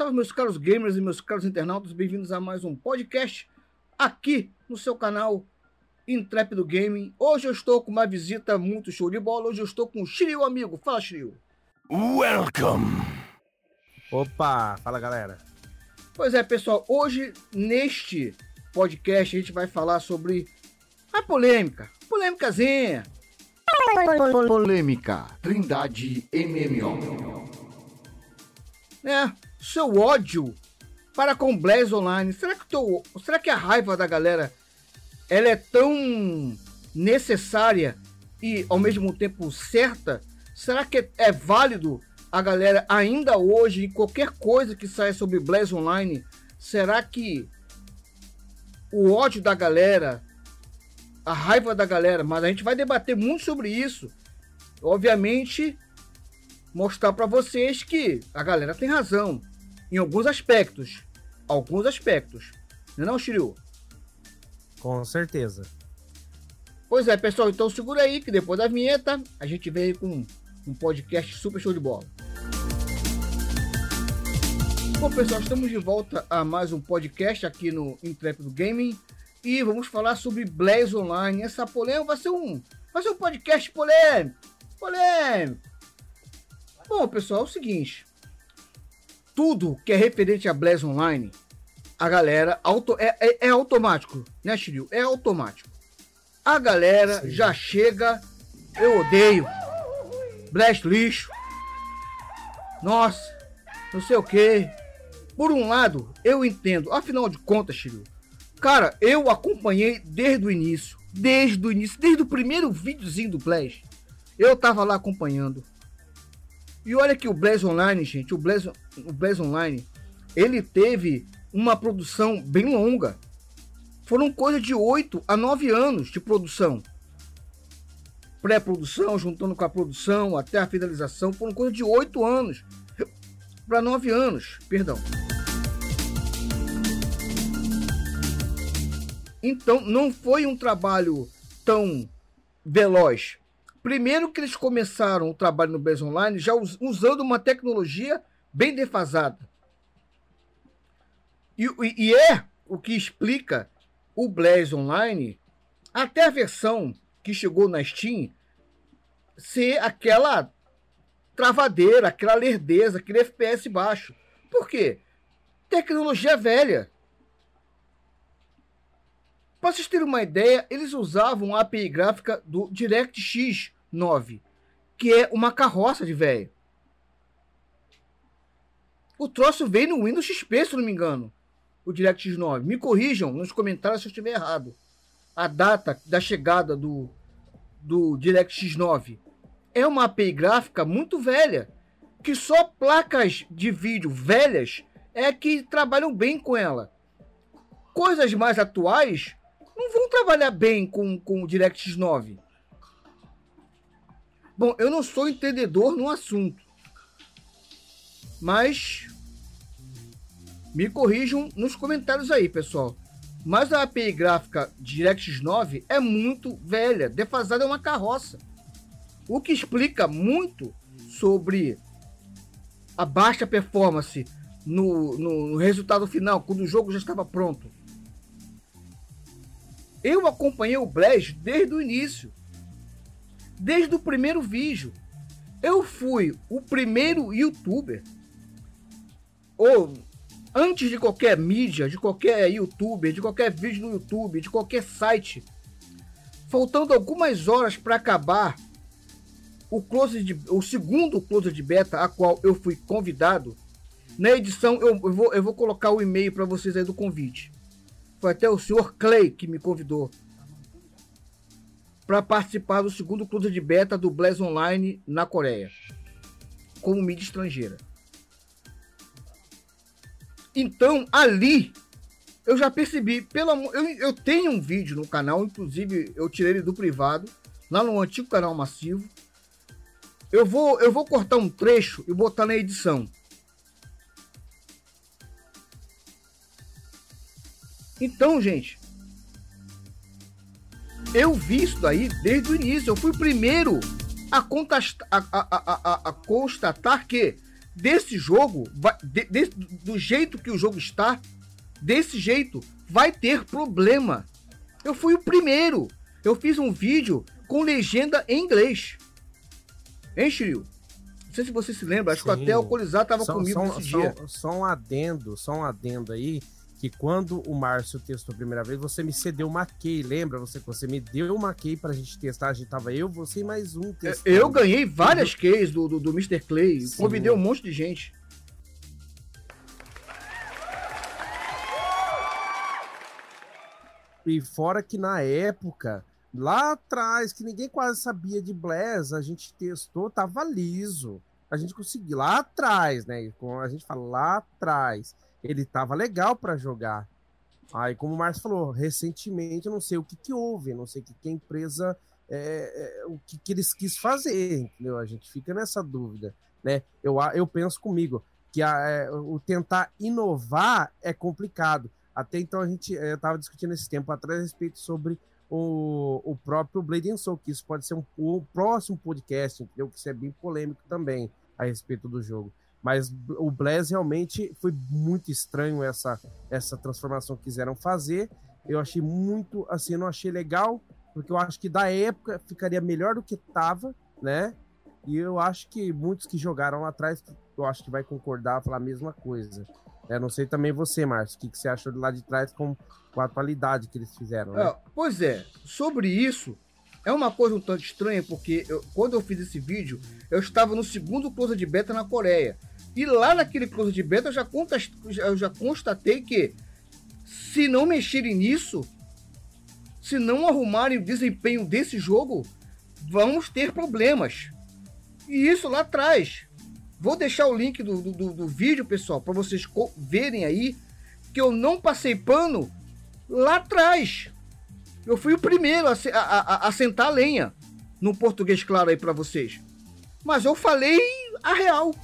Salve, meus caros gamers e meus caros internautas, bem-vindos a mais um podcast aqui no seu canal Intrépido Gaming. Hoje eu estou com uma visita muito show de bola. Hoje eu estou com o Shiryu, amigo. Fala, Shiryu. Welcome! Opa, fala galera. Pois é, pessoal, hoje neste podcast a gente vai falar sobre a polêmica. Polêmicazinha. Polêmica. Trindade MMO. É, seu ódio para com Blaze Online. Será que, teu, será que a raiva da galera ela é tão necessária e ao mesmo tempo certa? Será que é, é válido a galera ainda hoje em qualquer coisa que saia sobre Blaze Online? Será que o ódio da galera, a raiva da galera, mas a gente vai debater muito sobre isso. Obviamente, mostrar para vocês que a galera tem razão em alguns aspectos. Alguns aspectos. Não é não, Shiryu? Com certeza. Pois é, pessoal, então segura aí que depois da vinheta a gente vem com um podcast super show de bola. Bom, pessoal, estamos de volta a mais um podcast aqui no Intrépido Gaming e vamos falar sobre Blaze Online. Essa polêmica vai ser um, vai ser um podcast polêmico, polêmico. Bom, pessoal, é o seguinte, tudo que é referente a Blaze Online, a galera auto, é, é, é automático, né, Shiryu? É automático. A galera Sim. já chega, eu odeio, Blast lixo, nossa, não sei o que. Por um lado, eu entendo, afinal de contas, Shiryu, cara, eu acompanhei desde o início, desde o início, desde o primeiro videozinho do Blast, eu tava lá acompanhando. E olha que o Blaze Online, gente, o Blaze, o Blaze Online, ele teve uma produção bem longa. Foram coisa de 8 a 9 anos de produção. Pré-produção, juntando com a produção, até a finalização, foram coisa de 8 anos para 9 anos, perdão. Então, não foi um trabalho tão veloz. Primeiro que eles começaram o trabalho no Blaze Online já usando uma tecnologia bem defasada. E, e é o que explica o Blaze Online, até a versão que chegou na Steam, ser aquela travadeira, aquela lerdeza, aquele FPS baixo. Por quê? Tecnologia velha. Para vocês terem uma ideia, eles usavam a API gráfica do DirectX 9, que é uma carroça de velho. O troço veio no Windows XP, se não me engano. O DirectX 9. Me corrijam nos comentários se eu estiver errado. A data da chegada do, do DirectX 9 é uma API gráfica muito velha. Que só placas de vídeo velhas é que trabalham bem com ela. Coisas mais atuais não vão trabalhar bem com, com o DirectX 9. Bom, eu não sou entendedor no assunto, mas me corrijam nos comentários aí, pessoal. Mas a API gráfica DirectX 9 é muito velha, defasada é uma carroça. O que explica muito sobre a baixa performance no, no, no resultado final, quando o jogo já estava pronto. Eu acompanhei o Blaze desde o início. Desde o primeiro vídeo. Eu fui o primeiro youtuber. Ou antes de qualquer mídia, de qualquer youtuber, de qualquer vídeo no YouTube, de qualquer site. Faltando algumas horas para acabar o close de, o segundo close de beta a qual eu fui convidado. Na edição eu, eu vou, eu vou colocar o e-mail para vocês aí do convite. Foi até o senhor Clay que me convidou para participar do segundo clube de beta do Blaze Online na Coreia, como mídia estrangeira. Então, ali, eu já percebi, pelo amor, eu, eu tenho um vídeo no canal, inclusive eu tirei ele do privado, lá no antigo canal massivo. Eu vou, eu vou cortar um trecho e botar na edição. Então, gente, eu vi isso daí desde o início. Eu fui o primeiro a, a, a, a constatar que desse jogo, de, de, do jeito que o jogo está, desse jeito, vai ter problema. Eu fui o primeiro. Eu fiz um vídeo com legenda em inglês. Hein, Shiryu? Não sei se você se lembra, acho Sim. que até o Colizar tava só, comigo só, nesse só, dia. Só um adendo, só um adendo aí, que quando o Márcio testou a primeira vez, você me cedeu uma key, lembra? Você, você me deu uma key pra gente testar, a gente tava eu, você e mais um testando. Eu ganhei várias keys do, do, do Mr. Clay, Sim. convidei um monte de gente. E fora que na época Lá atrás, que ninguém quase sabia de Blaz, a gente testou, tava liso. A gente conseguiu lá atrás, né? A gente fala lá atrás, ele tava legal para jogar. Aí, como o Márcio falou, recentemente, eu não sei o que, que houve, não sei o que, que a empresa, é, é, o que, que eles quis fazer, entendeu? A gente fica nessa dúvida, né? Eu, eu penso comigo que a, é, o tentar inovar é complicado. Até então a gente estava discutindo esse tempo atrás a respeito sobre o, o próprio Blade and Soul, que isso pode ser um, um próximo podcast, entendeu? Que isso é bem polêmico também a respeito do jogo. Mas o Blaze realmente foi muito estranho essa, essa transformação que quiseram fazer. Eu achei muito, assim, eu não achei legal, porque eu acho que da época ficaria melhor do que tava, né? E eu acho que muitos que jogaram lá atrás, eu acho que vai concordar, falar a mesma coisa. Eu não sei também você, Márcio, o que, que você achou de lá de trás com, com a atualidade que eles fizeram, né? É, pois é, sobre isso, é uma coisa um tanto estranha, porque eu, quando eu fiz esse vídeo, eu estava no segundo close de beta na Coreia. E lá naquele close de beta eu já, eu já constatei que se não mexerem nisso, se não arrumarem o desempenho desse jogo, vamos ter problemas. E isso lá atrás. Vou deixar o link do, do, do vídeo, pessoal, para vocês verem aí que eu não passei pano lá atrás. Eu fui o primeiro a, a, a, a sentar a lenha no português claro aí para vocês. Mas eu falei a real.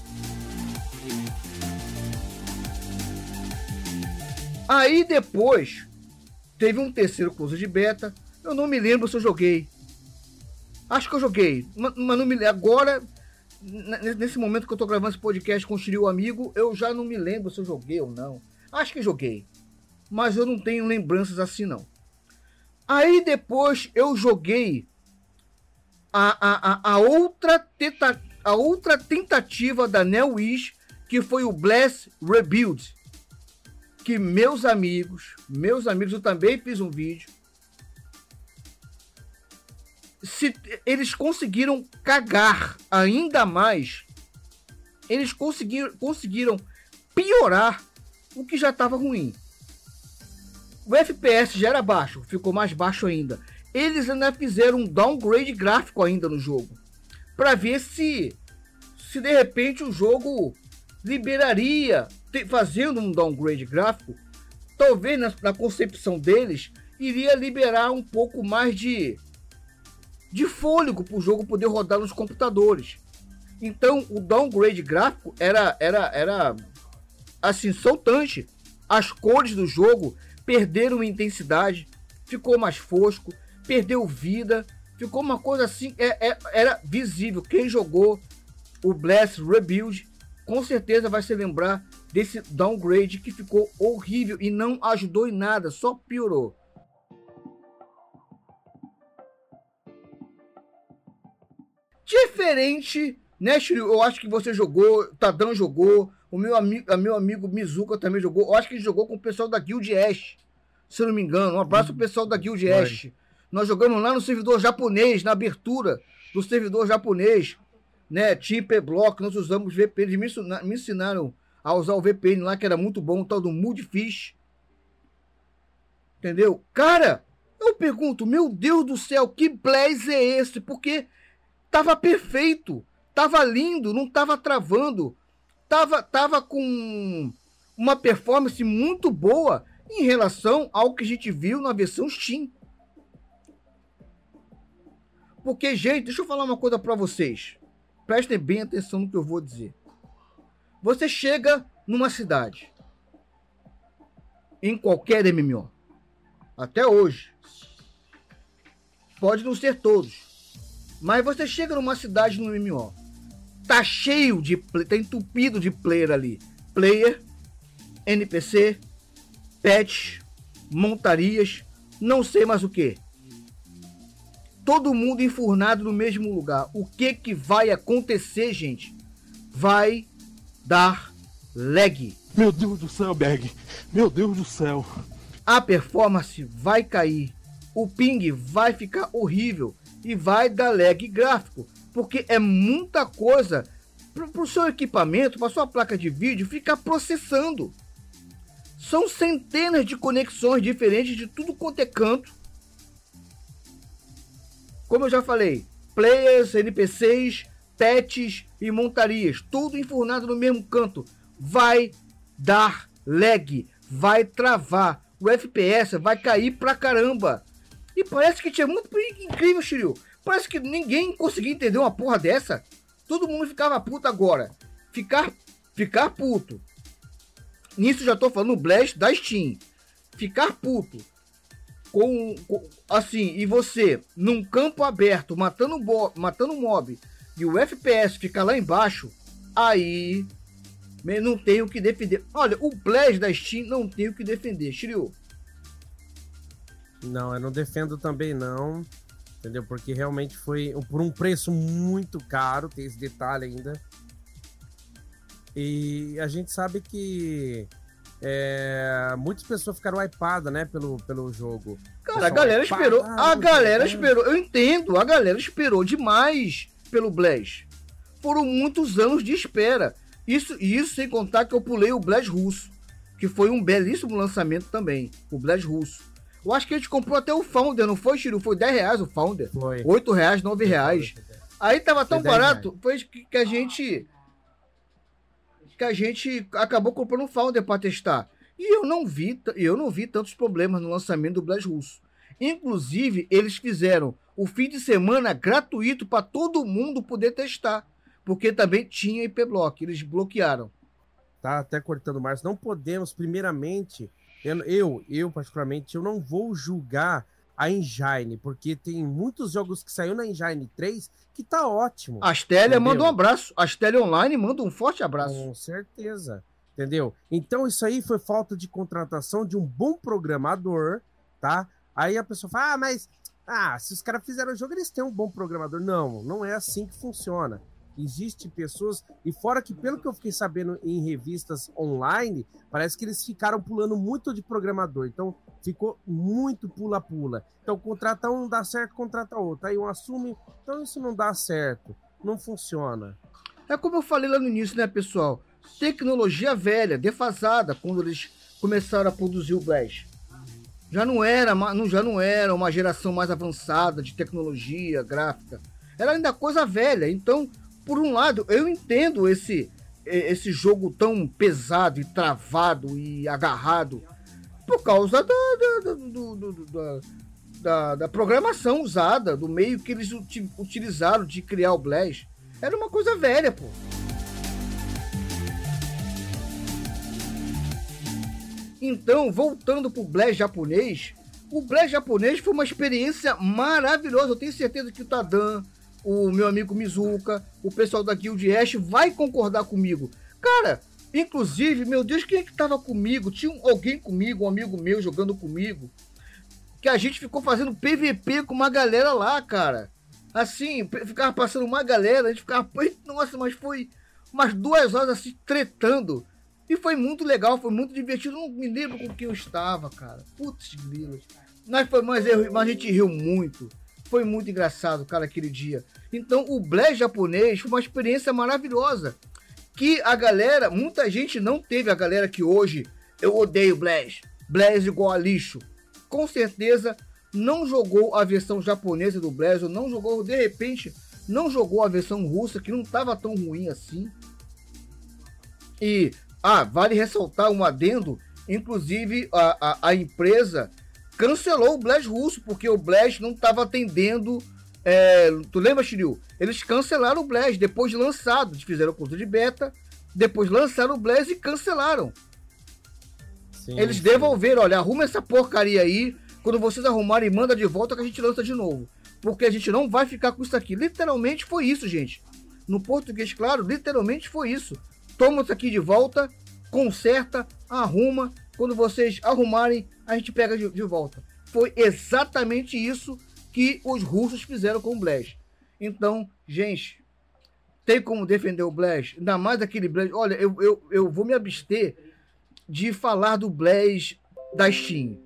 Aí depois teve um terceiro curso de beta. Eu não me lembro se eu joguei. Acho que eu joguei, mas não me. Agora nesse momento que eu tô gravando esse podcast com o Shiryu Amigo, eu já não me lembro se eu joguei ou não. Acho que joguei. Mas eu não tenho lembranças assim não. Aí depois eu joguei a, a, a, a outra, teta, a outra tentativa da NeoWish, que foi o Bless Rebuild. Que meus amigos, meus amigos, eu também fiz um vídeo se eles conseguiram cagar ainda mais, eles conseguiram, conseguiram piorar o que já estava ruim. O FPS já era baixo, ficou mais baixo ainda. Eles ainda fizeram um downgrade gráfico ainda no jogo, para ver se se de repente o jogo liberaria, fazendo um downgrade gráfico, talvez na, na concepção deles iria liberar um pouco mais de de fôlego para o jogo poder rodar nos computadores. Então o downgrade gráfico era, era, era assim, soltante. As cores do jogo perderam intensidade, ficou mais fosco, perdeu vida, ficou uma coisa assim, é, é, era visível. Quem jogou o Blast Rebuild com certeza vai se lembrar desse downgrade que ficou horrível e não ajudou em nada, só piorou. Diferente, né, Shiryu? Eu acho que você jogou, Tadão jogou, o meu, ami meu amigo Mizuka também jogou. Eu acho que ele jogou com o pessoal da Guild Ash, se eu não me engano. Um abraço pro pessoal da Guild Ash. Nós jogamos lá no servidor japonês, na abertura do servidor japonês, né? Tipo Block, nós usamos VPN. Eles me ensinaram a usar o VPN lá, que era muito bom, o tal do Moodfish. Entendeu? Cara, eu pergunto, meu Deus do céu, que blaze é esse? Porque Tava perfeito, tava lindo, não tava travando, tava, tava com uma performance muito boa em relação ao que a gente viu na versão Steam. Porque, gente, deixa eu falar uma coisa para vocês. Prestem bem atenção no que eu vou dizer. Você chega numa cidade, em qualquer MMO, até hoje, pode não ser todos, mas você chega numa cidade no MMO Tá cheio de. Tá entupido de player ali. Player, NPC, pets, montarias, não sei mais o que. Todo mundo enfurnado no mesmo lugar. O que que vai acontecer, gente? Vai dar lag. Meu Deus do céu, Berg. Meu Deus do céu. A performance vai cair. O ping vai ficar horrível e vai dar lag gráfico, porque é muita coisa para o seu equipamento, para sua placa de vídeo ficar processando. São centenas de conexões diferentes de tudo quanto é canto. Como eu já falei, players, NPCs, pets e montarias, tudo enfurnado no mesmo canto. Vai dar lag, vai travar, o FPS vai cair pra caramba. E parece que tinha muito incrível, Shiryu. Parece que ninguém conseguia entender uma porra dessa. Todo mundo ficava puto agora. Ficar, ficar puto. Nisso já tô falando Blast da Steam. Ficar puto. Com, com, assim, e você num campo aberto matando bo, matando mob e o FPS ficar lá embaixo, aí não tem o que defender. Olha, o Blast da Steam não tem o que defender, Shiryu. Não, eu não defendo também não, entendeu? Porque realmente foi por um preço muito caro, tem esse detalhe ainda. E a gente sabe que é, muitas pessoas ficaram hypadas, né, pelo, pelo jogo. Cara, a galera esperou, a galera esperou, eu entendo, a galera esperou demais pelo Blaze. Foram muitos anos de espera. Isso, isso sem contar que eu pulei o Blaze russo, que foi um belíssimo lançamento também, o Blaze russo. Eu acho que a gente comprou até o Founder, não foi, Chiru? Foi 10 reais o Founder. Foi. 8 reais, 9 reais. Aí tava tão barato, foi que a gente. Que a gente acabou comprando o Founder para testar. E eu não vi, eu não vi tantos problemas no lançamento do Blast Russo. Inclusive, eles fizeram o fim de semana gratuito para todo mundo poder testar. Porque também tinha IP Block, eles bloquearam. Tá até cortando mais. Não podemos, primeiramente, eu, eu, eu, particularmente, eu não vou julgar a Engine, porque tem muitos jogos que saiu na Engine 3 que tá ótimo. A Astélia manda um abraço. A Astélia Online manda um forte abraço. Com certeza. Entendeu? Então isso aí foi falta de contratação de um bom programador, tá? Aí a pessoa fala, ah, mas ah, se os caras fizeram o jogo, eles têm um bom programador. Não, não é assim que funciona. Existem pessoas, e fora que, pelo que eu fiquei sabendo em revistas online, parece que eles ficaram pulando muito de programador. Então, ficou muito pula-pula. Então, contrata um, dá certo, contrata outro. Aí um assume, então isso não dá certo. Não funciona. É como eu falei lá no início, né, pessoal? Tecnologia velha, defasada, quando eles começaram a produzir o Blast. Já não era, já não era uma geração mais avançada de tecnologia gráfica. Era ainda coisa velha. Então, por um lado, eu entendo esse, esse jogo tão pesado e travado e agarrado por causa da, da, da, da, da, programação usada, do meio que eles utilizaram de criar o Blast. Era uma coisa velha, pô. Então, voltando pro Blast japonês, o Blast japonês foi uma experiência maravilhosa. Eu tenho certeza que o Tadan, o meu amigo Mizuka, o pessoal da Guild Ash vai concordar comigo. Cara, inclusive, meu Deus, quem é que tava comigo? Tinha alguém comigo, um amigo meu jogando comigo. Que a gente ficou fazendo PVP com uma galera lá, cara. Assim, ficava passando uma galera, a gente ficava. Nossa, mas foi umas duas horas assim, tretando. E foi muito legal, foi muito divertido. Não me lembro com quem eu estava, cara. Putz, grilos. Mas, foi, mas, mas a gente riu muito. Foi muito engraçado, cara, aquele dia. Então, o Blaze japonês foi uma experiência maravilhosa. Que a galera, muita gente não teve a galera que hoje eu odeio Blaze. Blaze igual a lixo. Com certeza não jogou a versão japonesa do Blaze, ou não jogou, de repente, não jogou a versão russa, que não estava tão ruim assim. E, ah, vale ressaltar um adendo, inclusive a, a, a empresa cancelou o Blast russo, porque o Blast não estava atendendo. É, tu lembra, Shiryu? Eles cancelaram o Blast depois de lançado. Eles fizeram o curso de beta, depois lançaram o Blast e cancelaram. Sim, Eles sim. devolveram, olha, arruma essa porcaria aí. Quando vocês arrumarem, manda de volta que a gente lança de novo. Porque a gente não vai ficar com isso aqui. Literalmente foi isso, gente. No português, claro, literalmente foi isso. Toma isso aqui de volta, conserta, arruma. Quando vocês arrumarem, a gente pega de, de volta. Foi exatamente isso que os russos fizeram com o Blaze. Então, gente, tem como defender o Blaze? Ainda mais aquele Blaze. Olha, eu, eu, eu vou me abster de falar do Blaze da Steam.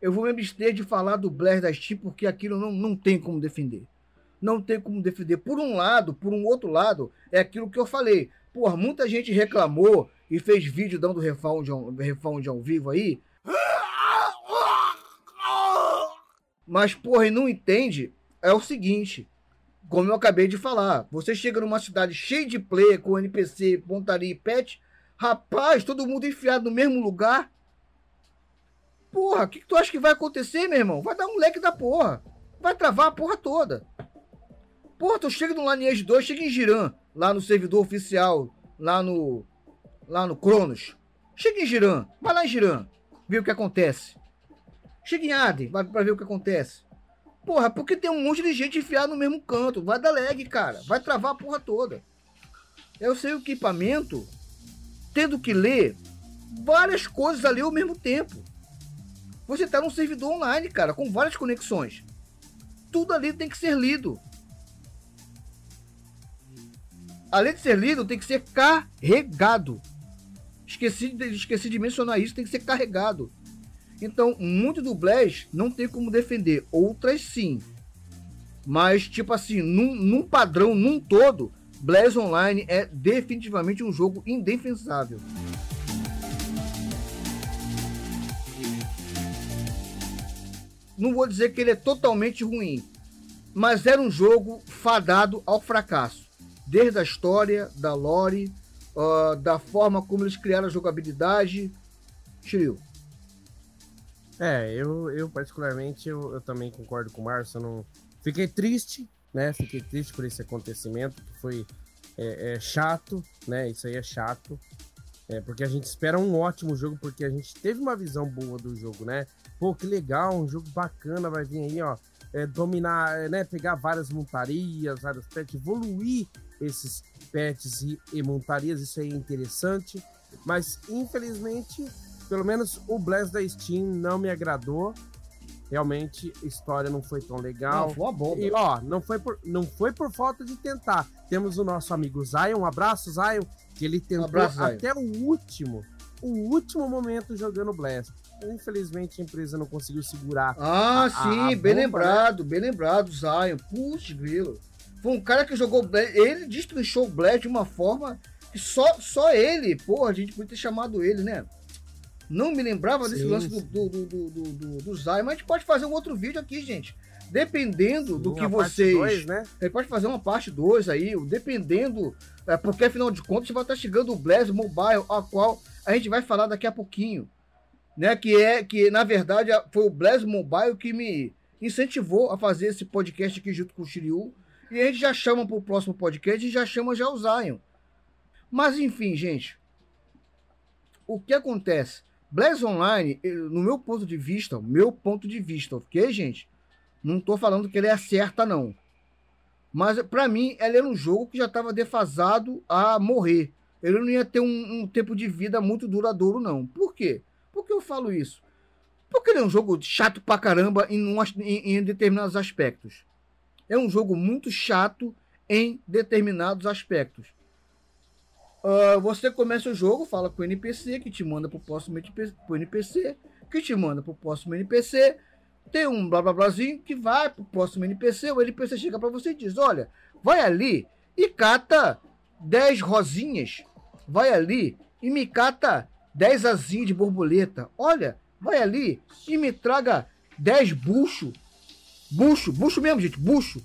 Eu vou me abster de falar do Blaze da Steam porque aquilo não, não tem como defender. Não tem como defender. Por um lado, por um outro lado, é aquilo que eu falei. Porra, muita gente reclamou e fez vídeo dando refund, refund ao vivo aí. Mas, porra, e não entende é o seguinte. Como eu acabei de falar, você chega numa cidade cheia de player, com NPC, pontaria e pet, rapaz, todo mundo enfiado no mesmo lugar. Porra, o que, que, tu acha que vai acontecer, meu irmão? Vai dar um leque da porra. Vai travar a porra toda. Porra, tu chega no Lineage 2, chega em Giran, lá no servidor oficial, lá no. lá no Cronos. Chega em Giran, vai lá em Giran, ver o que acontece. Chega em Aden, vai pra ver o que acontece. Porra, porque tem um monte de gente enfiada no mesmo canto. Vai dar lag, cara. Vai travar a porra toda. Eu sei o equipamento, tendo que ler várias coisas ali ao mesmo tempo. Você tá num servidor online, cara, com várias conexões. Tudo ali tem que ser lido. Além de ser lido, tem que ser carregado. Esqueci de, esqueci de mencionar isso, tem que ser carregado. Então, muito do Blaze não tem como defender. Outras sim. Mas, tipo assim, num, num padrão, num todo, Blaze Online é definitivamente um jogo indefensável. Não vou dizer que ele é totalmente ruim, mas era um jogo fadado ao fracasso. Desde a história, da lore, uh, da forma como eles criaram a jogabilidade. Shiryu. É, eu, eu particularmente, eu, eu também concordo com o Márcio. Não... Fiquei triste, né? Fiquei triste por esse acontecimento, que foi é, é chato, né? Isso aí é chato. É, porque a gente espera um ótimo jogo, porque a gente teve uma visão boa do jogo, né? Pô, que legal, um jogo bacana, vai vir aí, ó. É, dominar, é, né? Pegar várias montarias, vários pets, evoluir esses pets e, e montarias, isso aí é interessante. Mas, infelizmente, pelo menos o Blast da Steam não me agradou. Realmente a história não foi tão legal. Não, foi uma bomba. E ó, não foi por, não foi por falta de tentar. Temos o nosso amigo Zion, um abraço Zion, que ele tentou um abraço, até o último, o último momento jogando Blast. Infelizmente a empresa não conseguiu segurar. Ah, a, sim, a, a bem bomba, né? lembrado, né? bem lembrado, Zion. Puxa, grilo. Foi um cara que jogou ele destrinchou o Blast de uma forma que só, só ele, pô, a gente podia ter chamado ele, né? Não me lembrava desse lance do, do, do, do, do, do Zay, mas a gente pode fazer um outro vídeo aqui, gente. Dependendo do que vocês. Dois, né? A gente pode fazer uma parte 2 aí, dependendo. É, porque afinal de contas vai estar chegando o Blast Mobile, a qual a gente vai falar daqui a pouquinho. Né? Que é que, na verdade, foi o Blast Mobile que me incentivou a fazer esse podcast aqui junto com o Shiryu. E a gente já chama para o próximo podcast e já chama já o Zion. Mas enfim, gente. O que acontece? Blaze Online, no meu ponto de vista, meu ponto de vista, ok, gente? Não estou falando que ele é certa, não. Mas para mim, ele era um jogo que já estava defasado a morrer. Ele não ia ter um, um, tempo de vida muito duradouro, não. Por quê? Por que eu falo isso? Porque ele é um jogo chato pra caramba em, um, em, em determinados aspectos. É um jogo muito chato em determinados aspectos. Uh, você começa o jogo, fala com o NPC, que te manda pro próximo NPC, pro NPC, que te manda pro próximo NPC. Tem um blá blá blázinho que vai pro próximo NPC. O NPC chega para você e diz: Olha, vai ali e cata 10 rosinhas. Vai ali e me cata 10 asinhas de borboleta. Olha, vai ali e me traga 10 bucho. Bucho, bucho mesmo, gente, bucho.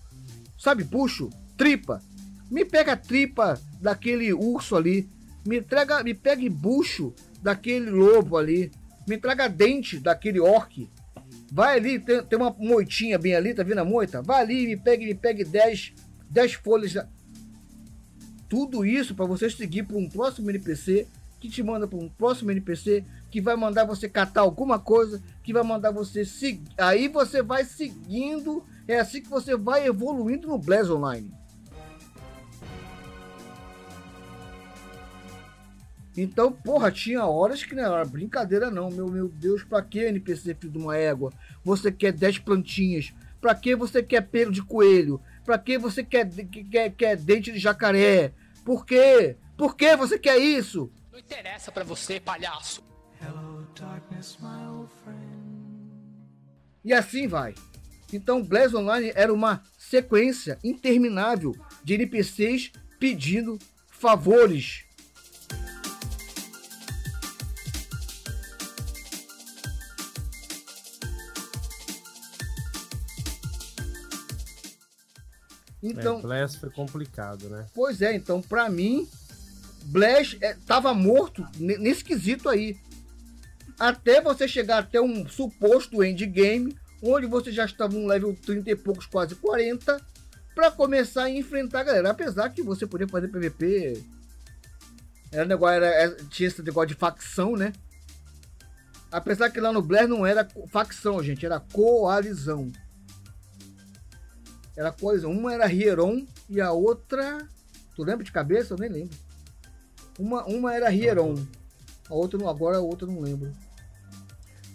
Sabe, bucho? Tripa. Me pega a tripa daquele urso ali. Me, entrega, me pegue bucho daquele lobo ali. Me traga dente daquele orc. Vai ali, tem, tem uma moitinha bem ali, tá vendo a moita? Vai ali, me pegue, me pegue 10 10 folhas. Da... Tudo isso para você seguir para um próximo NPC que te manda para um próximo NPC que vai mandar você catar alguma coisa, que vai mandar você seguir. Aí você vai seguindo É assim que você vai evoluindo no Blaz Online. Então, porra, tinha horas que não era brincadeira não, meu, meu Deus, pra que NPC filho de uma égua? Você quer 10 plantinhas? Pra que você quer pelo de coelho? Pra que você quer, quer, quer dente de jacaré? Por quê? Por que você quer isso? Não interessa pra você, palhaço. Hello, darkness, e assim vai. Então, Blaz Online era uma sequência interminável de NPCs pedindo favores Então, é, Blast foi complicado, né? Pois é, então para mim, Blast é, tava morto nesse quesito aí. Até você chegar até um suposto endgame, onde você já estava no level 30 e poucos, quase 40, para começar a enfrentar a galera. Apesar que você podia fazer PVP. Era negócio, era, é, tinha esse negócio de facção, né? Apesar que lá no Blair não era facção, gente, era coalizão. Era coisa, uma era Hieron e a outra. Tu lembra de cabeça? Eu nem lembro. Uma, uma era Hieron. A outra agora a outra não lembro.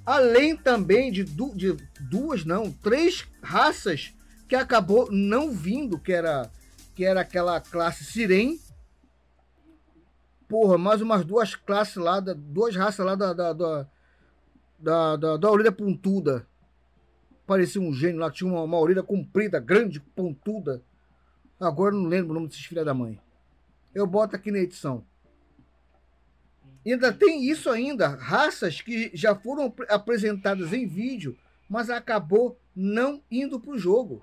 Além também de, du, de duas, não, três raças que acabou não vindo, que era que era aquela classe Siren. Porra, mais umas duas classes lá, da, duas raças lá da, da, da, da, da, da orelha pontuda parecia um gênio lá, tinha uma, uma orelha comprida, grande, pontuda. Agora não lembro o nome desses filha da mãe. Eu boto aqui na edição. Ainda tem isso ainda, raças que já foram apresentadas em vídeo, mas acabou não indo para o jogo.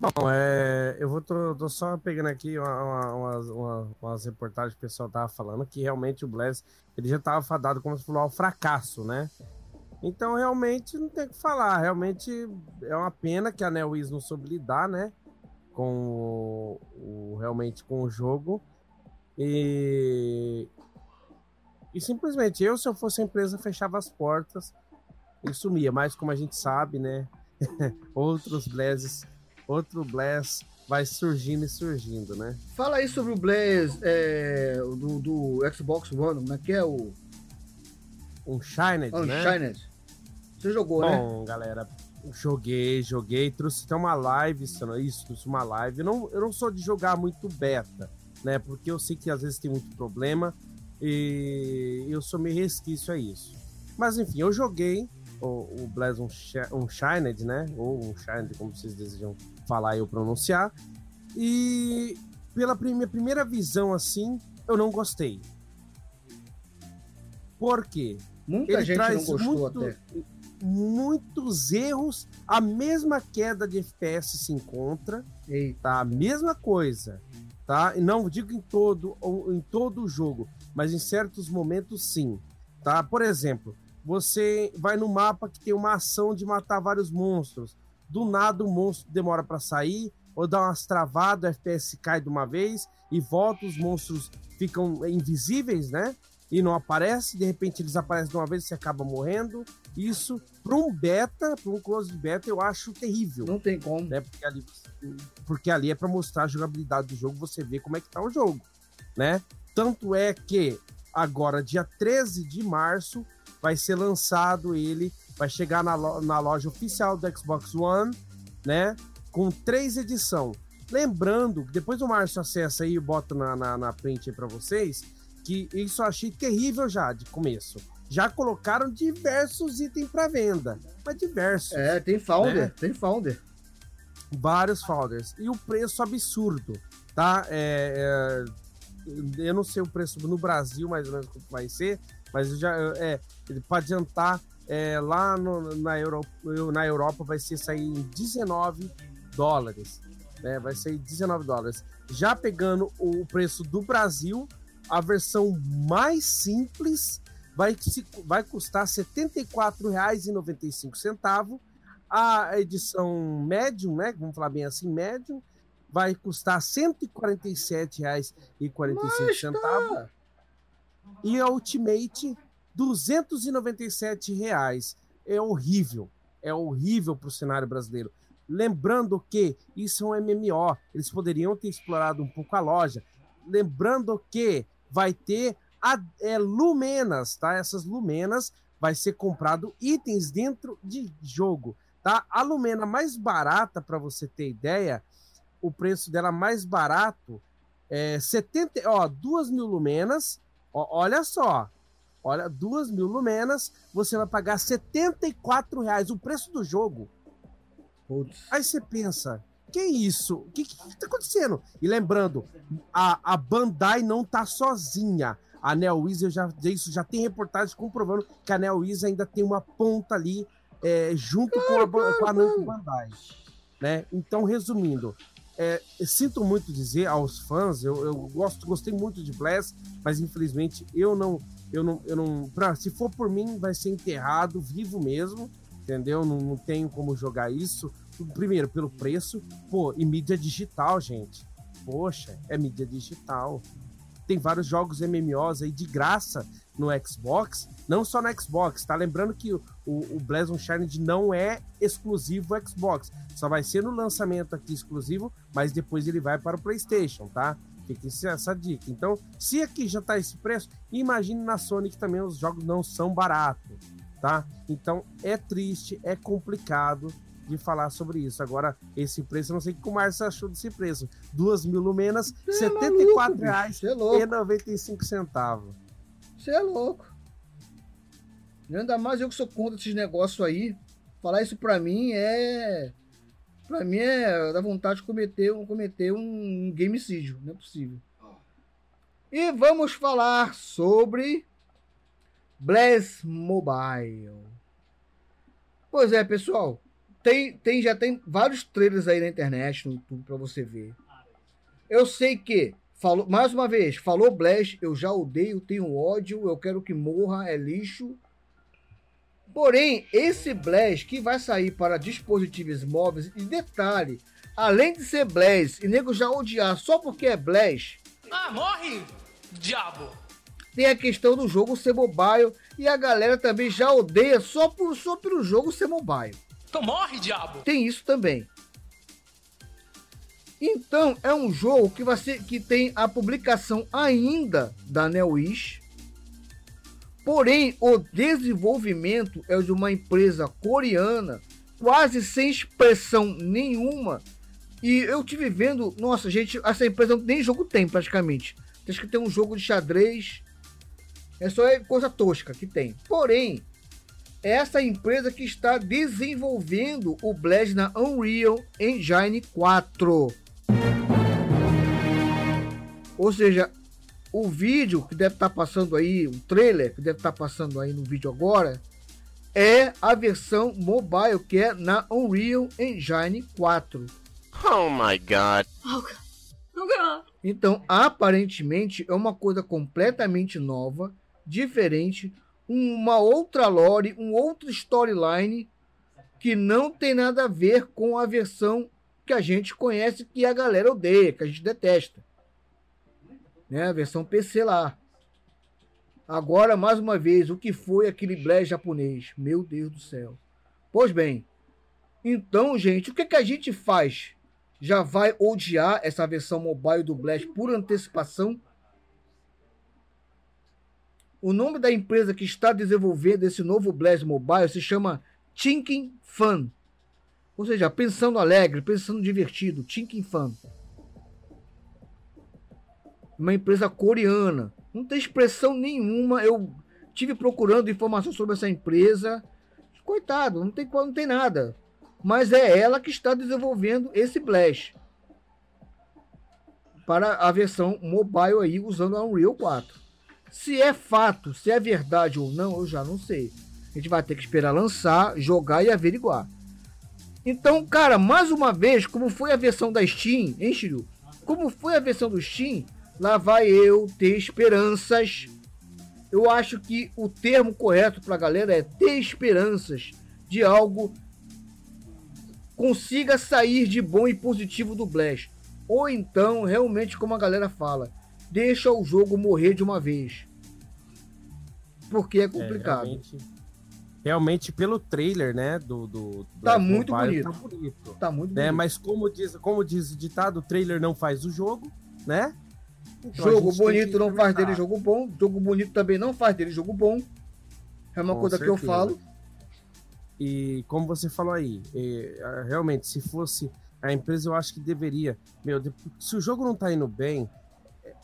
Bom, é, eu vou tô, tô, só pegando aqui uma, uma, uma, umas reportagens que o pessoal tava falando que realmente o Bless ele já tava fadado, como se falou, ao fracasso, né? Então realmente não tem o que falar. Realmente é uma pena que a NeoWiz não soube lidar, né? Com o, o, realmente com o jogo. E, e simplesmente eu, se eu fosse a empresa, fechava as portas e sumia. Mas como a gente sabe, né? Outros Blazes outro Blast vai surgindo e surgindo, né? Fala aí sobre o Blaze é, do, do, Xbox One, como é que é o. Unshined, Unshined. né? Você jogou, Bom, né? Bom, galera, joguei, joguei, trouxe até uma live, isso, trouxe uma live. Eu não, eu não sou de jogar muito beta, né? Porque eu sei que às vezes tem muito problema e eu sou meio resquício a isso. Mas enfim, eu joguei o, o Blaze Unshined, né? Ou Unshined, como vocês desejam falar e eu pronunciar. E pela minha primeira visão assim, eu não gostei. Por quê? Muita Ele gente traz não gostou muito, até. Muitos erros, a mesma queda de FPS se encontra, Eita. tá? A mesma coisa, tá? E não digo em todo em todo o jogo, mas em certos momentos sim, tá? Por exemplo, você vai no mapa que tem uma ação de matar vários monstros do nada o monstro demora para sair, ou dá umas travadas, o FPS cai de uma vez e volta, os monstros ficam invisíveis, né? E não aparece, de repente eles aparecem de uma vez e você acaba morrendo. Isso, para um beta, para um close beta, eu acho terrível. Não tem como. Né? Porque, ali, porque ali é para mostrar a jogabilidade do jogo, você vê como é que tá o jogo, né? Tanto é que agora, dia 13 de março, vai ser lançado ele vai chegar na, lo na loja oficial do Xbox One, né? Com três edições. Lembrando, depois o Márcio acessa aí e bota na, na, na print aí pra vocês, que isso eu achei terrível já de começo. Já colocaram diversos itens para venda, mas diversos. É, tem founder, né? tem founder. Vários founders. E o preço absurdo, tá? É, é, eu não sei o preço no Brasil, mais ou menos quanto vai ser, mas já é, para adiantar, é, lá no, na, Europa, na Europa vai ser sair em 19 dólares. Né? Vai sair 19 dólares. Já pegando o preço do Brasil, a versão mais simples vai, vai custar R$ 74,95. A edição médium, né? Vamos falar bem assim, médium, vai custar R$ 147,45. Tá E a Ultimate, 297 reais. É horrível. É horrível para o cenário brasileiro. Lembrando que isso é um MMO, eles poderiam ter explorado um pouco a loja. Lembrando que vai ter a, é, lumenas, tá? Essas lumenas vai ser comprado itens dentro de jogo, tá? A lumena mais barata, para você ter ideia, o preço dela mais barato é 70, ó, 2 mil lumenas, ó, olha só, olha, 2 mil lumenas, você vai pagar 74 reais, o preço do jogo. Putz. Aí você pensa, que isso? O que, que, tá acontecendo? E lembrando, a, a Bandai não tá sozinha. A NeoWiz, já, isso já tem reportagens comprovando que a NeoWiz ainda tem uma ponta ali é, junto com a, com a Bandai. Né? Então, resumindo, é, sinto muito dizer aos fãs, eu, eu gosto, gostei muito de Blast, mas infelizmente eu não, eu não, eu não, pra, se for por mim, vai ser enterrado vivo mesmo, entendeu? Não, não tenho como jogar isso. Primeiro, pelo preço, pô, e mídia digital, gente. Poxa, é mídia digital tem vários jogos MMOs aí de graça no Xbox, não só no Xbox, tá? Lembrando que o, o Blazon Shine não é exclusivo Xbox, só vai ser no lançamento aqui exclusivo, mas depois ele vai para o PlayStation, tá? Fica essa dica. Então, se aqui já tá esse preço, imagine na Sony que também os jogos não são baratos, tá? Então, é triste, é complicado, de falar sobre isso. Agora, esse preço, eu não sei o que o Márcio achou desse preço. 2 mil lumenas, R$ 74,95. Você é louco. Ainda mais eu que sou contra esses negócios aí. Falar isso pra mim é. Pra mim é da vontade de cometer, cometer um gamecídio. Não é possível. E vamos falar sobre Blast Mobile. Pois é, pessoal. Tem, tem, já tem vários trailers aí na internet, no YouTube, pra você ver. Eu sei que, falou, mais uma vez, falou Blast, eu já odeio, tenho ódio, eu quero que morra, é lixo. Porém, esse Blast que vai sair para dispositivos móveis, e detalhe, além de ser Blast e nego já odiar só porque é Blast. Ah, morre, diabo! Tem a questão do jogo ser mobile e a galera também já odeia só, por, só pelo jogo ser mobile. Então morre, diabo! Tem isso também. Então, é um jogo que, vai ser, que tem a publicação ainda da NeoWish. Porém, o desenvolvimento é de uma empresa coreana, quase sem expressão nenhuma. E eu tive vendo, nossa, gente, essa empresa nem jogo tem praticamente. Acho que tem um jogo de xadrez. É só coisa tosca que tem. Porém, essa empresa que está desenvolvendo o Blast na Unreal Engine 4. Ou seja, o vídeo que deve estar passando aí, o trailer que deve estar passando aí no vídeo agora, é a versão mobile que é na Unreal Engine 4. Oh my god. Oh, God. Então, aparentemente é uma coisa completamente nova, diferente, uma outra lore, um outro storyline que não tem nada a ver com a versão que a gente conhece, que a galera odeia, que a gente detesta. Né? A versão PC lá. Agora, mais uma vez, o que foi aquele Blast japonês? Meu Deus do céu. Pois bem, então, gente, o que, que a gente faz? Já vai odiar essa versão mobile do Blast por antecipação? O nome da empresa que está desenvolvendo esse novo Blast Mobile se chama Thinking Fun. Ou seja, pensando alegre, pensando divertido, Thinking Fun. Uma empresa coreana. Não tem expressão nenhuma. Eu tive procurando informação sobre essa empresa. Coitado, não tem, não tem nada. Mas é ela que está desenvolvendo esse Blast. Para a versão mobile aí, usando a Unreal 4. Se é fato, se é verdade ou não, eu já não sei. A gente vai ter que esperar lançar, jogar e averiguar. Então, cara, mais uma vez, como foi a versão da Steam, hein, Shiryu? Como foi a versão do Steam, lá vai eu ter esperanças. Eu acho que o termo correto pra galera é ter esperanças de algo consiga sair de bom e positivo do Blast. Ou então, realmente, como a galera fala, deixa o jogo morrer de uma vez. porque é complicado. É, realmente, realmente, pelo trailer, né? Do, do, do tá, muito Mobile, bonito. tá bonito. Tá muito Né? bonito. Mas como diz, como diz o ditado, o trailer não faz o jogo, né? Então, jogo bonito não faz dele jogo bom. Jogo bonito também não faz dele jogo bom. É uma Com coisa que eu certeza. falo. E como você falou aí, é, ah, realmente, se fosse a empresa, eu acho que deveria. Meu, se o jogo não tá indo bem, é,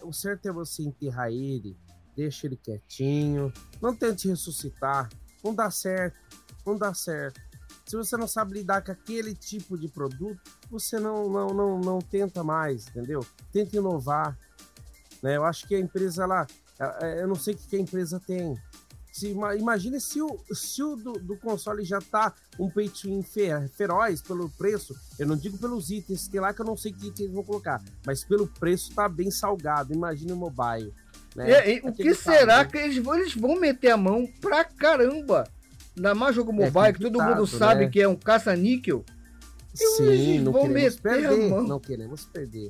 o certo é você enterrar ele, deixa ele quietinho, não tente ressuscitar. Não dá certo, não dá certo. Se você não sabe lidar com aquele tipo de produto, você não, não, não, não tenta mais, entendeu? Tenta inovar. Né? Eu acho que a empresa, ela, ela- eu não sei o que a empresa tem. Se, ima- imagine se o, se o do, do console já tá um pay to win fe- feroz pelo preço. Eu não digo pelos itens, tem lá que eu não sei que itens eles vão colocar, mas pelo preço tá bem salgado. Imagine o mobile. Né? E- e o que será caso, que eles vão, eles vão meter a mão pra caramba? Ainda mais jogo mobile, que todo mundo sabe né? que é um caça-níquel. Sim, não queremos perder. Não queremos perder.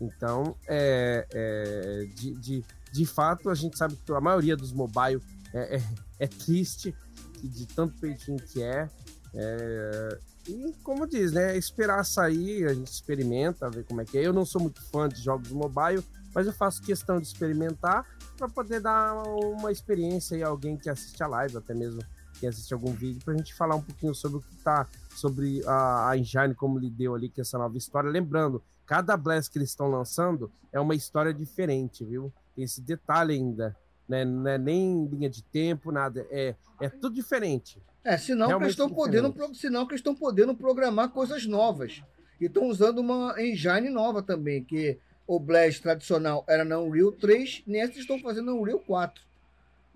Então, é, é, de, de, de fato, a gente sabe que a maioria dos mobile é, é, é triste, de tanto peitinho que é. é. E como diz, né? Esperar sair, a gente experimenta, ver como é que é. Eu não sou muito fã de jogos mobile, mas eu faço questão de experimentar para poder dar uma experiência a alguém que assiste a live, até mesmo quem assiste algum vídeo, pra gente falar um pouquinho sobre o que tá sobre a, a Engine, como lhe deu ali com essa nova história. Lembrando, cada Blast que eles estão lançando é uma história diferente, viu? Tem esse detalhe ainda, né? Não é nem linha de tempo, nada. É, é tudo diferente. É, senão que estão podendo, diferente. senão que estão podendo programar coisas novas. E estão usando uma engine nova também, que o Blast tradicional era na Unreal 3, nessa estão fazendo na Unreal 4.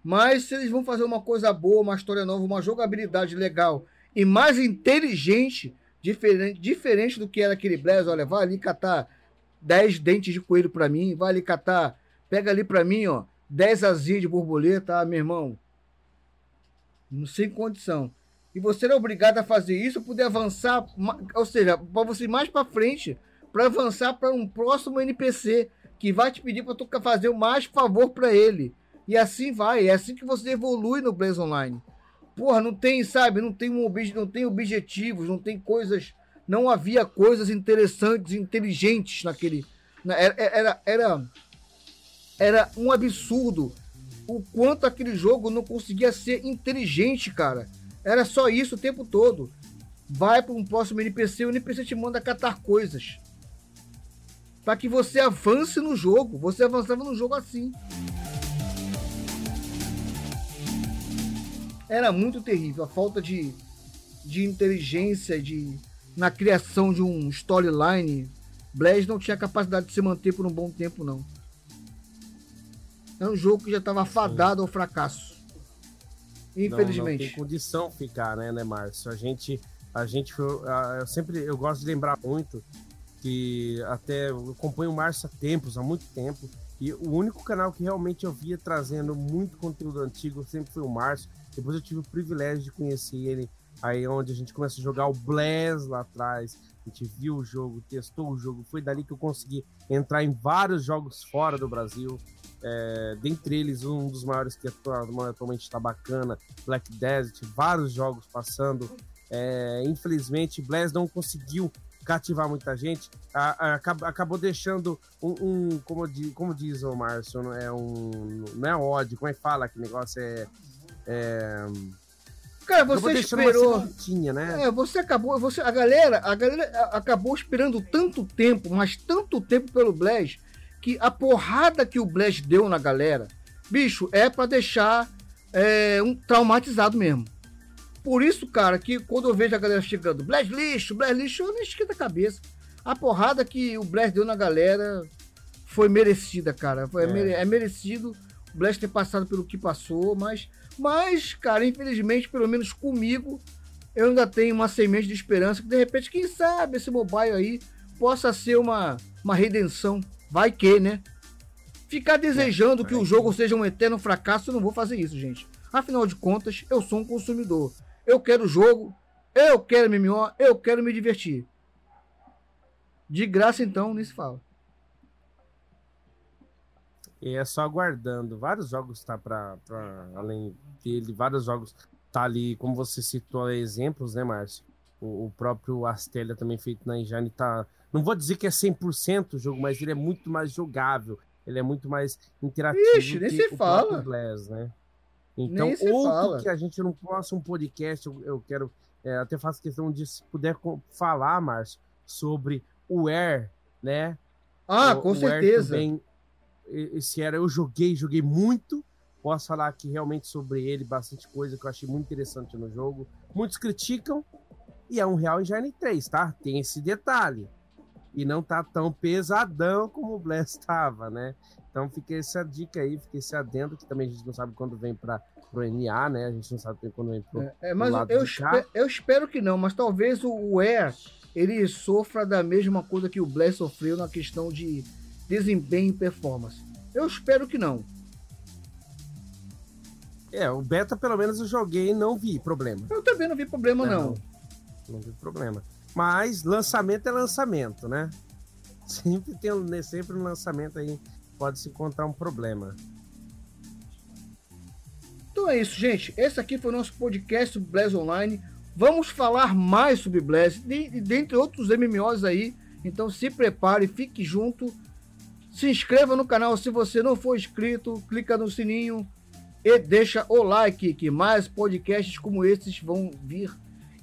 Mas se eles vão fazer uma coisa boa, uma história nova, uma jogabilidade legal e mais inteligente, diferente, diferente do que era aquele Blast, olha, vai ali catar 10 dentes de coelho pra mim, vai ali catar, pega ali pra mim, ó, 10 asinhas de borboleta, ah, meu irmão, sem condição. E você era obrigado a fazer isso, poder avançar, ou seja, para você ir mais para frente, para avançar para um próximo NPC que vai te pedir para tu fazer o mais favor para ele. E assim vai, é assim que você evolui no Blaze Online. Porra, não tem, sabe, não tem um obje- não tem objetivos, não tem coisas, não havia coisas interessantes, inteligentes naquele na- era era era, era um absurdo o quanto aquele jogo não conseguia ser inteligente, cara. Era só isso o tempo todo. Vai para um próximo NPC, o NPC te manda catar coisas. Para que você avance no jogo. Você avançava no jogo assim. Era muito terrível a falta de, de inteligência de, na criação de um storyline. Blaze não tinha capacidade de se manter por um bom tempo, não. É um jogo que já estava fadado ao fracasso. Não- Infelizmente. Não, tem condição ficar, né, né, Márcio? A gente, a gente, foi- ah, eu sempre, eu gosto de lembrar muito que até eu acompanho o Márcio há tempos, há muito tempo, e o único canal que realmente eu via trazendo muito conteúdo antigo sempre foi o Márcio. Depois eu tive o privilégio de conhecer ele aí onde a gente começa a jogar o Blaz lá atrás. A gente viu o jogo, testou o jogo, foi dali que eu consegui entrar em vários jogos fora do Brasil. É, dentre eles, um dos maiores que atu- atualmente está bacana, Black Desert, vários jogos passando. É, infelizmente, Blaz não conseguiu cativar muita gente, a- a- acab- acabou deixando um, um- como, di- como diz o Márcio, é um, não é ódio, como é que fala que negócio é, é Cara, você esperou. né? É, você acabou, você, a galera, a galera acabou esperando tanto tempo, mas tanto tempo pelo Blaze, que a porrada que o Blaze deu na galera, bicho, é pra deixar é, um traumatizado mesmo. Por isso, cara, que quando eu vejo a galera chegando, Blaze lixo, Blaze lixo, eu nem esquento a cabeça. A porrada que o Blaze deu na galera foi merecida, cara. Foi, é. É merecido o Blaze ter passado pelo que passou, mas, mas, cara, infelizmente, pelo menos comigo, eu ainda tenho uma semente de esperança que de repente, quem sabe, esse mobile aí possa ser uma, uma redenção. Vai que, né? Ficar desejando que vai o jogo seja um eterno fracasso, eu não vou fazer isso, gente. Afinal de contas, eu sou um consumidor. Eu quero jogo, eu quero MMO, eu quero me divertir. De graça, então, nem se fala. E é só aguardando. Vários jogos tá para além dele, vários jogos tá ali, como você citou exemplos, né, Márcio? O, o próprio Astelia também feito na Engine tá. Não vou dizer que é 100% o jogo, mas ele é muito mais jogável. Ele é muito mais interativo. Ixi, nem se fala. Blaz, né? Então, outro fala. que a gente não possa um podcast, eu, eu quero. É, até faço questão de se puder falar, Márcio, sobre o Air, né? Ah, o, com o certeza. Também, esse era eu joguei, joguei muito. Posso falar aqui realmente sobre ele, bastante coisa que eu achei muito interessante no jogo. Muitos criticam, e é um Real Engine 3, tá? Tem esse detalhe. E não tá tão pesadão como o Blast estava, né? Então fica essa dica aí, fica esse adendo, que também a gente não sabe quando vem para o NA, né? A gente não sabe quando vem pro, é, é, mas lado eu, espero, eu espero que não, mas talvez o Air ele sofra da mesma coisa que o Blast sofreu na questão de desempenho e performance. Eu espero que não. É, o beta pelo menos eu joguei e não vi problema. Eu também não vi problema, não. Não, não vi problema. Mas lançamento é lançamento, né? Sempre tem né, sempre um lançamento aí pode se encontrar um problema. Então é isso, gente. Esse aqui foi o nosso podcast sobre Blaze Online. Vamos falar mais sobre Blaze, e dentre outros MMOs aí. Então se prepare, fique junto. Se inscreva no canal se você não for inscrito, clica no sininho e deixa o like, que mais podcasts como esses vão vir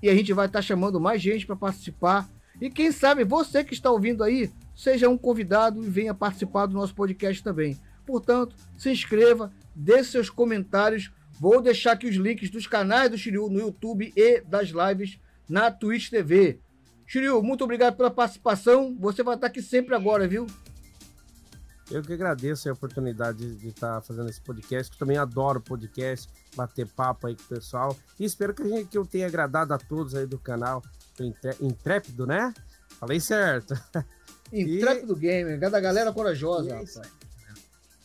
e a gente vai estar tá chamando mais gente para participar. E quem sabe você que está ouvindo aí, seja um convidado e venha participar do nosso podcast também. Portanto, se inscreva, dê seus comentários. Vou deixar aqui os links dos canais do Shiryu no YouTube e das lives na Twitch TV. Shiryu, muito obrigado pela participação. Você vai estar aqui sempre agora, viu? Eu que agradeço a oportunidade de estar fazendo esse podcast, que eu também adoro podcast, bater papo aí com o pessoal. E espero que, a gente, que eu tenha agradado a todos aí do canal do Intrépido, né? Falei certo. Intrépido e... Gamer, da galera corajosa, é isso,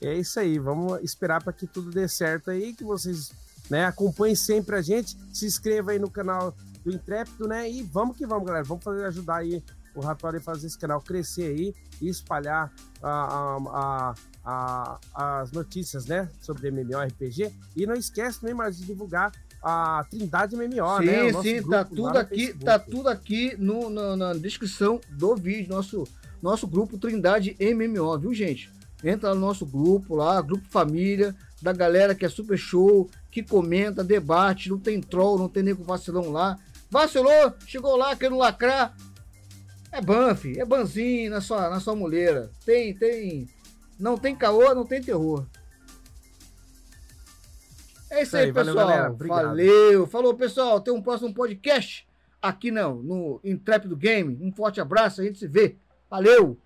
é isso aí, vamos esperar para que tudo dê certo aí, que vocês né, acompanhem sempre a gente, se inscreva aí no canal do Intrépido, né? E vamos que vamos, galera. Vamos fazer ajudar aí o Ratório fazer esse canal crescer aí e espalhar a, a, a, as notícias, né, sobre MMORPG. E não esquece também mais de divulgar a Trindade MMO, sim, né? Sim, sim, tá tudo aqui, tá tudo aqui no, no, na descrição do vídeo, nosso, nosso grupo Trindade MMO, viu, gente? Entra no nosso grupo lá, grupo família, da galera que é super show, que comenta, debate, não tem troll, não tem nego vacilão lá. Vacilou, chegou lá querendo lacrar, é Banff, é banzinho na sua, na sua muleira. Tem, tem. Não tem caô, não tem terror. É isso aí, aí pessoal. Valeu, valeu, Falou, pessoal. Tem um próximo podcast aqui não, no Intrépido Game. Um forte abraço, a gente se vê. Valeu!